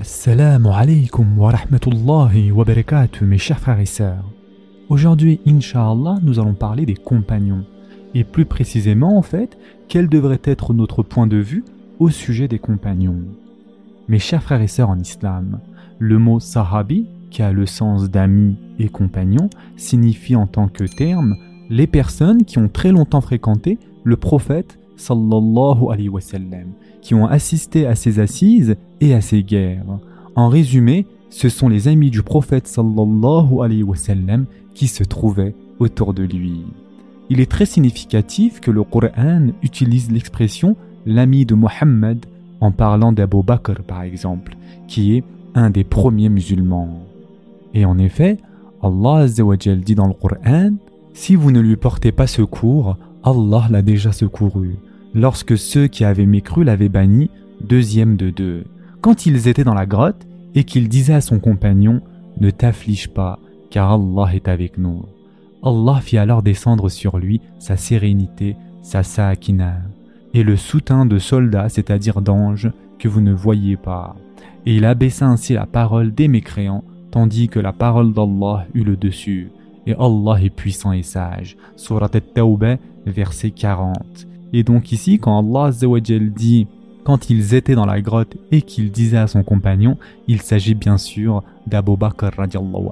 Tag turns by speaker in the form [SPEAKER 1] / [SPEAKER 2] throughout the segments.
[SPEAKER 1] Assalamu alaikum wa rahmatullahi wa barakatuh mes chers frères et sœurs. Aujourd'hui, Inch'Allah, nous allons parler des compagnons. Et plus précisément, en fait, quel devrait être notre point de vue au sujet des compagnons. Mes chers frères et sœurs en islam, le mot sahabi, qui a le sens d'ami et compagnon, signifie en tant que terme les personnes qui ont très longtemps fréquenté le prophète qui ont assisté à ses assises et à ses guerres. En résumé, ce sont les amis du prophète sallallahu alayhi wa qui se trouvaient autour de lui. Il est très significatif que le Coran utilise l'expression l'ami de Mohammed en parlant d'Abu Bakr par exemple, qui est un des premiers musulmans. Et en effet, Allah dit dans le Coran Si vous ne lui portez pas secours, Allah l'a déjà secouru lorsque ceux qui avaient mécru l'avaient banni, deuxième de deux, quand ils étaient dans la grotte et qu'il disait à son compagnon Ne t'afflige pas, car Allah est avec nous. Allah fit alors descendre sur lui sa sérénité, sa sa'akina, et le soutien de soldats, c'est-à-dire d'anges, que vous ne voyez pas. Et il abaissa ainsi la parole des mécréants, tandis que la parole d'Allah eut le dessus. Et Allah est puissant et sage. Surat al-Tawbah, verset 40. Et donc ici, quand Allah dit quand ils étaient dans la grotte et qu'il disait à son compagnon, il s'agit bien sûr d'Abu Bakr radiallahu.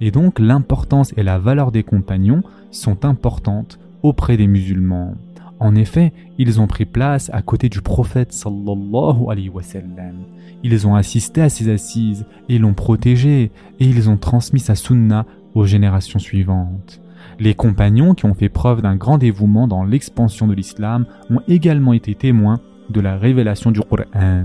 [SPEAKER 1] Et donc l'importance et la valeur des compagnons sont importantes auprès des musulmans. En effet, ils ont pris place à côté du prophète sallallahu alayhi wa sallam. Ils ont assisté à ses assises et l'ont protégé et ils ont transmis sa sunna aux générations suivantes. Les compagnons qui ont fait preuve d'un grand dévouement dans l'expansion de l'islam ont également été témoins de la révélation du Qur'an.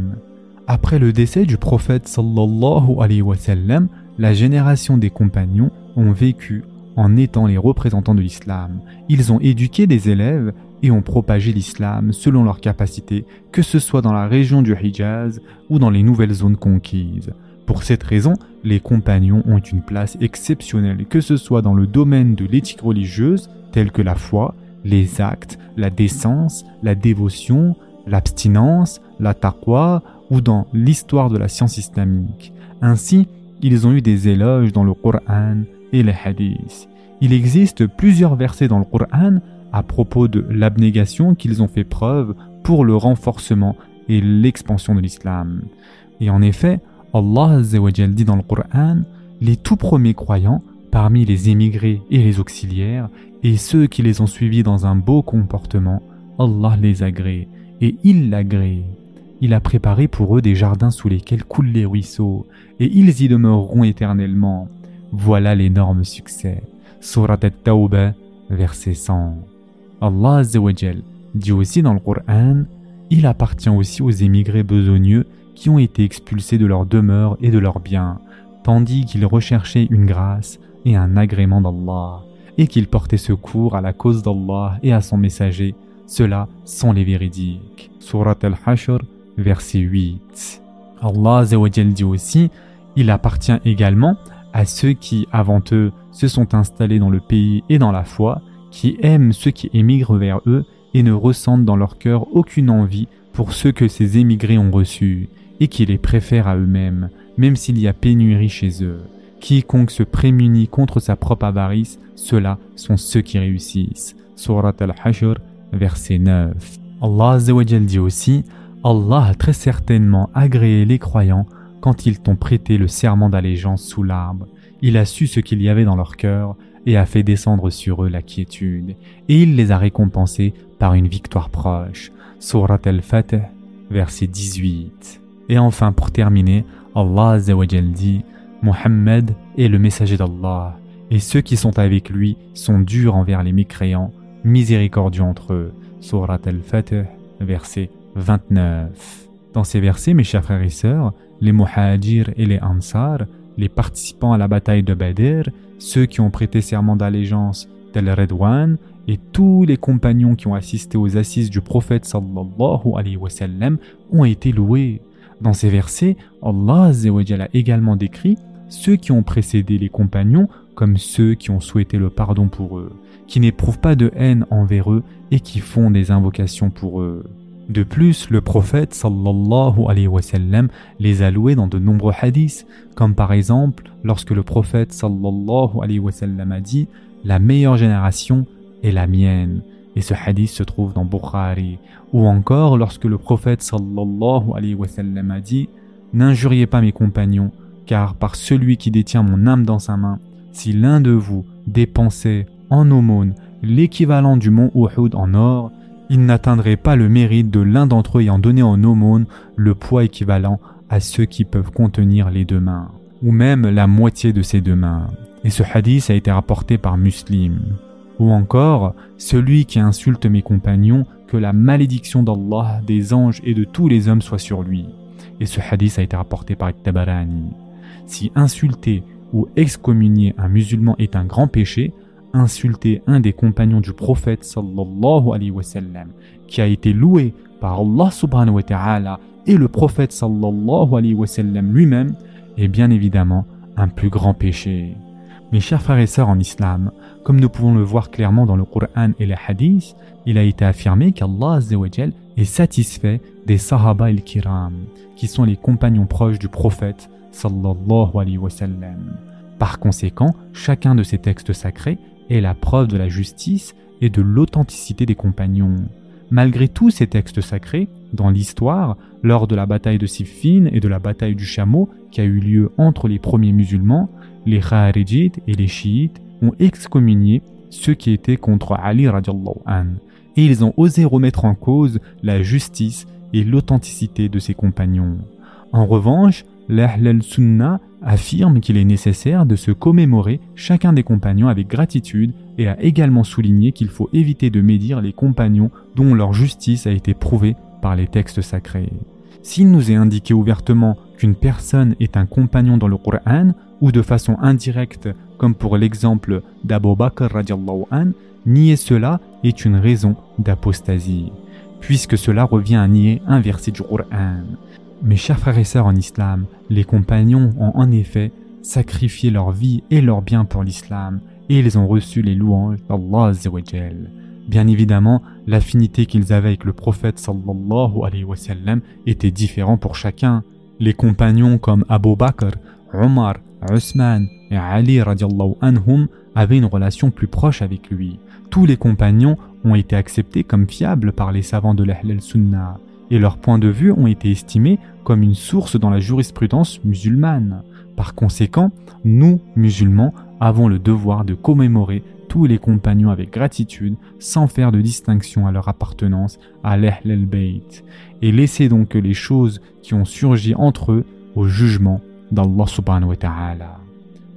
[SPEAKER 1] Après le décès du prophète sallallahu alayhi wa sallam, la génération des compagnons ont vécu en étant les représentants de l'islam. Ils ont éduqué des élèves et ont propagé l'islam selon leurs capacités, que ce soit dans la région du Hijaz ou dans les nouvelles zones conquises. Pour cette raison, les compagnons ont une place exceptionnelle, que ce soit dans le domaine de l'éthique religieuse, telle que la foi, les actes, la décence, la dévotion, l'abstinence, la taqwa, ou dans l'histoire de la science islamique. Ainsi, ils ont eu des éloges dans le Coran et les hadiths. Il existe plusieurs versets dans le Coran à propos de l'abnégation qu'ils ont fait preuve pour le renforcement et l'expansion de l'islam. Et en effet, Allah dit dans le Coran Les tout premiers croyants, parmi les émigrés et les auxiliaires, et ceux qui les ont suivis dans un beau comportement, Allah les agrée, et il l'agrée. Il a préparé pour eux des jardins sous lesquels coulent les ruisseaux, et ils y demeureront éternellement. Voilà l'énorme succès. Surat al-Tawbah, verset 100. Allah dit aussi dans le Coran Il appartient aussi aux émigrés besogneux qui ont été expulsés de leur demeure et de leurs biens, tandis qu'ils recherchaient une grâce et un agrément d'Allah, et qu'ils portaient secours à la cause d'Allah et à son messager. Ceux-là sont les véridiques. Surat al-Hashr, verset 8. Allah dit aussi Il appartient également à ceux qui, avant eux, se sont installés dans le pays et dans la foi, qui aiment ceux qui émigrent vers eux et ne ressentent dans leur cœur aucune envie pour ceux que ces émigrés ont reçus, et qui les préfèrent à eux-mêmes, même s'il y a pénurie chez eux. Quiconque se prémunit contre sa propre avarice, ceux-là sont ceux qui réussissent. Surat al-Hashr, verset 9. Allah dit aussi Allah a très certainement agréé les croyants quand ils t'ont prêté le serment d'allégeance sous l'arbre. Il a su ce qu'il y avait dans leur cœur et a fait descendre sur eux la quiétude, et il les a récompensés par une victoire proche. Surat al-Fatih, verset 18. Et enfin, pour terminer, Allah dit Mohammed est le messager d'Allah, et ceux qui sont avec lui sont durs envers les mécréants, miséricordieux entre eux. Surat al-Fatih, verset 29. Dans ces versets, mes chers frères et sœurs, les Muhajir et les Ansar, les participants à la bataille de Badr, ceux qui ont prêté serment d'allégeance d'Al Redwan et tous les compagnons qui ont assisté aux assises du prophète sallallahu alayhi wa sallam ont été loués. Dans ces versets, Allah a également décrit ceux qui ont précédé les compagnons comme ceux qui ont souhaité le pardon pour eux, qui n'éprouvent pas de haine envers eux et qui font des invocations pour eux. De plus, le prophète sallallahu alayhi wa sallam les a loués dans de nombreux hadiths, comme par exemple lorsque le prophète sallallahu alayhi wa sallam a dit La meilleure génération est la mienne. Et ce hadith se trouve dans Bukhari. Ou encore lorsque le prophète sallallahu alayhi wa sallam a dit N'injuriez pas mes compagnons, car par celui qui détient mon âme dans sa main, si l'un de vous dépensait en aumône l'équivalent du mont Uhud en or, il n'atteindrait pas le mérite de l'un d'entre eux ayant donné en aumône le poids équivalent à ceux qui peuvent contenir les deux mains, ou même la moitié de ces deux mains. Et ce hadith a été rapporté par Muslim. Ou encore, celui qui insulte mes compagnons, que la malédiction d'Allah, des anges et de tous les hommes soit sur lui. Et ce hadith a été rapporté par Tabarani. Si insulter ou excommunier un musulman est un grand péché, insulter un des compagnons du prophète sallallahu alayhi wa sallam, qui a été loué par Allah subhanahu wa ta'ala et le prophète sallallahu alayhi wa sallam lui-même, est bien évidemment un plus grand péché. Mes chers frères et sœurs en islam, comme nous pouvons le voir clairement dans le Coran et les hadiths, il a été affirmé qu'Allah est satisfait des Sahaba el-Kiram, qui sont les compagnons proches du prophète sallallahu alayhi wa sallam. Par conséquent, chacun de ces textes sacrés est la preuve de la justice et de l'authenticité des compagnons. Malgré tous ces textes sacrés, dans l'histoire, lors de la bataille de Siffin et de la bataille du chameau qui a eu lieu entre les premiers musulmans, les Kharijites et les chiites ont excommunié ceux qui étaient contre Ali radiallahu et ils ont osé remettre en cause la justice et l'authenticité de ses compagnons. En revanche, l'Ahl sunnah affirme qu'il est nécessaire de se commémorer chacun des compagnons avec gratitude et a également souligné qu'il faut éviter de médire les compagnons dont leur justice a été prouvée par les textes sacrés. S'il nous est indiqué ouvertement qu'une personne est un compagnon dans le Coran, ou de façon indirecte, comme pour l'exemple d'Abu Bakr an, nier cela est une raison d'apostasie, puisque cela revient à nier un verset du Coran. Mes chers frères et sœurs en islam, les compagnons ont en effet sacrifié leur vie et leurs biens pour l'islam, et ils ont reçu les louanges d'Allah Bien évidemment, l'affinité qu'ils avaient avec le prophète sallallahu alayhi wa sallam était différente pour chacun. Les compagnons comme Abu Bakr, Omar, Usman et Ali anhum avaient une relation plus proche avec lui. Tous les compagnons ont été acceptés comme fiables par les savants de l'Ahl sunnah et leurs points de vue ont été estimés comme une source dans la jurisprudence musulmane. Par conséquent, nous, musulmans, avons le devoir de commémorer tous les compagnons avec gratitude sans faire de distinction à leur appartenance à l'Ahl al-Bayt et laisser donc les choses qui ont surgi entre eux au jugement d'Allah subhanahu wa ta'ala.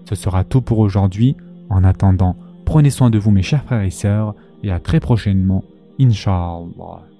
[SPEAKER 1] Ce sera tout pour aujourd'hui. En attendant, prenez soin de vous mes chers frères et sœurs et à très prochainement, Inch'Allah.